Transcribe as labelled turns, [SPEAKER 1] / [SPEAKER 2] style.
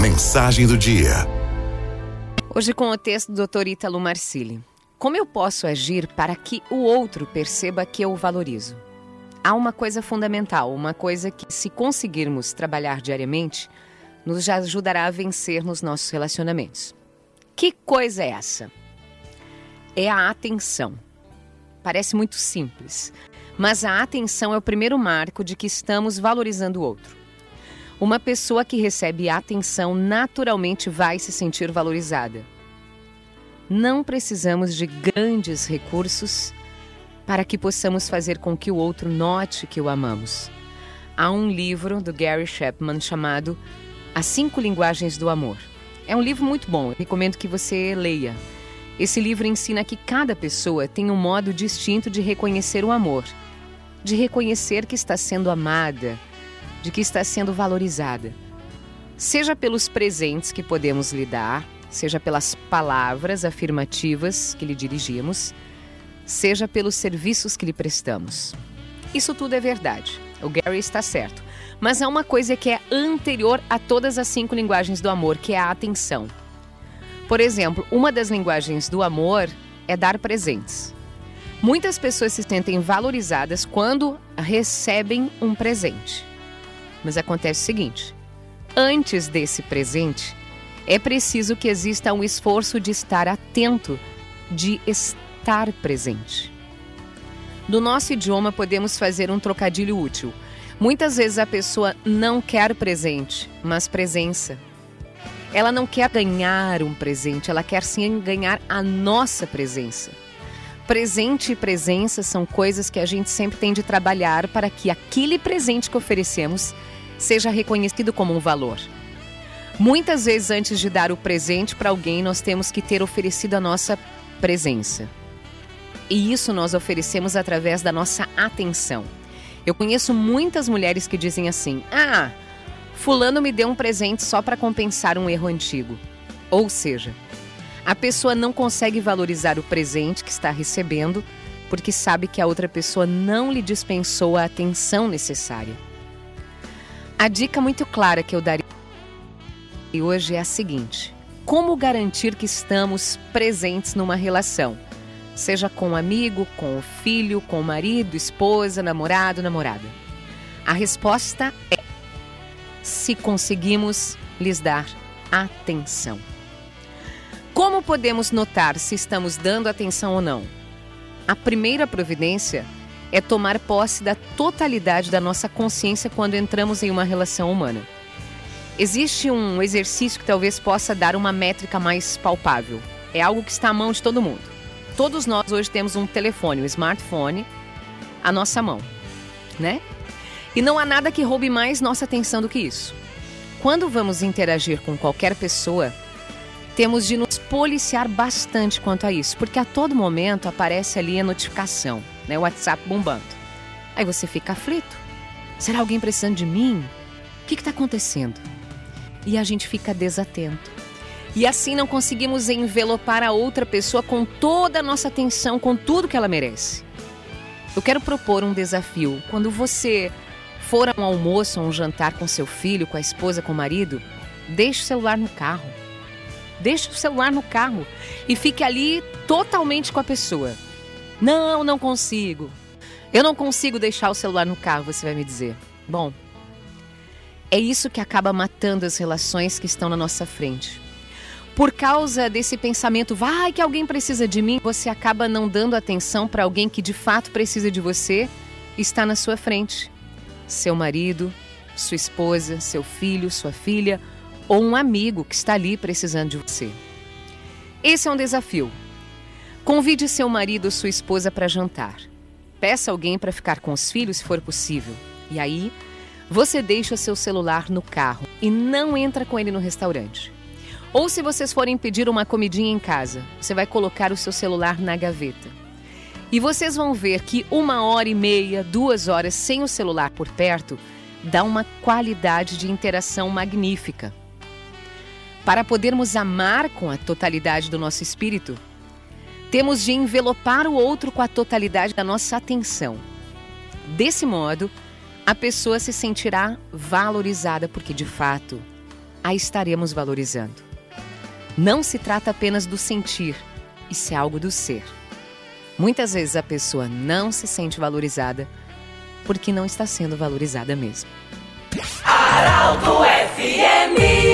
[SPEAKER 1] Mensagem do dia.
[SPEAKER 2] Hoje com o texto do Dr. Ítalo Marcilli. Como eu posso agir para que o outro perceba que eu o valorizo? Há uma coisa fundamental, uma coisa que, se conseguirmos trabalhar diariamente, nos ajudará a vencer nos nossos relacionamentos. Que coisa é essa? É a atenção. Parece muito simples, mas a atenção é o primeiro marco de que estamos valorizando o outro. Uma pessoa que recebe atenção naturalmente vai se sentir valorizada. Não precisamos de grandes recursos para que possamos fazer com que o outro note que o amamos. Há um livro do Gary Chapman chamado As Cinco Linguagens do Amor. É um livro muito bom, recomendo que você leia. Esse livro ensina que cada pessoa tem um modo distinto de reconhecer o amor, de reconhecer que está sendo amada, de que está sendo valorizada. Seja pelos presentes que podemos lhe dar, seja pelas palavras afirmativas que lhe dirigimos, seja pelos serviços que lhe prestamos. Isso tudo é verdade. O Gary está certo. Mas há uma coisa que é anterior a todas as cinco linguagens do amor, que é a atenção. Por exemplo, uma das linguagens do amor é dar presentes. Muitas pessoas se sentem valorizadas quando recebem um presente. Mas acontece o seguinte: antes desse presente, é preciso que exista um esforço de estar atento, de estar presente. No nosso idioma, podemos fazer um trocadilho útil. Muitas vezes a pessoa não quer presente, mas presença. Ela não quer ganhar um presente, ela quer sim ganhar a nossa presença. Presente e presença são coisas que a gente sempre tem de trabalhar para que aquele presente que oferecemos seja reconhecido como um valor. Muitas vezes, antes de dar o presente para alguém, nós temos que ter oferecido a nossa presença. E isso nós oferecemos através da nossa atenção. Eu conheço muitas mulheres que dizem assim: Ah, Fulano me deu um presente só para compensar um erro antigo. Ou seja, a pessoa não consegue valorizar o presente que está recebendo porque sabe que a outra pessoa não lhe dispensou a atenção necessária. A dica muito clara que eu daria hoje é a seguinte: como garantir que estamos presentes numa relação? Seja com um amigo, com o filho, com o marido, esposa, namorado, namorada. A resposta é se conseguimos lhes dar atenção. Como podemos notar se estamos dando atenção ou não? A primeira providência é tomar posse da totalidade da nossa consciência quando entramos em uma relação humana. Existe um exercício que talvez possa dar uma métrica mais palpável. É algo que está à mão de todo mundo. Todos nós hoje temos um telefone, um smartphone, à nossa mão, né? E não há nada que roube mais nossa atenção do que isso. Quando vamos interagir com qualquer pessoa, temos de nos policiar bastante quanto a isso, porque a todo momento aparece ali a notificação né, o WhatsApp bombando. Aí você fica aflito. Será alguém precisando de mim? O que está acontecendo? E a gente fica desatento. E assim não conseguimos envelopar a outra pessoa com toda a nossa atenção, com tudo que ela merece. Eu quero propor um desafio. Quando você for a um almoço, a um jantar com seu filho, com a esposa, com o marido, deixe o celular no carro. Deixe o celular no carro e fique ali totalmente com a pessoa. Não, não consigo. Eu não consigo deixar o celular no carro, você vai me dizer. Bom, é isso que acaba matando as relações que estão na nossa frente. Por causa desse pensamento, vai que alguém precisa de mim, você acaba não dando atenção para alguém que de fato precisa de você, está na sua frente. Seu marido, sua esposa, seu filho, sua filha ou um amigo que está ali precisando de você. Esse é um desafio. Convide seu marido ou sua esposa para jantar. Peça alguém para ficar com os filhos se for possível. E aí, você deixa seu celular no carro e não entra com ele no restaurante. Ou se vocês forem pedir uma comidinha em casa, você vai colocar o seu celular na gaveta. E vocês vão ver que uma hora e meia, duas horas sem o celular por perto dá uma qualidade de interação magnífica. Para podermos amar com a totalidade do nosso espírito, temos de envelopar o outro com a totalidade da nossa atenção. Desse modo, a pessoa se sentirá valorizada porque, de fato, a estaremos valorizando. Não se trata apenas do sentir, isso é algo do ser. Muitas vezes a pessoa não se sente valorizada porque não está sendo valorizada mesmo.
[SPEAKER 1] Araldo FMI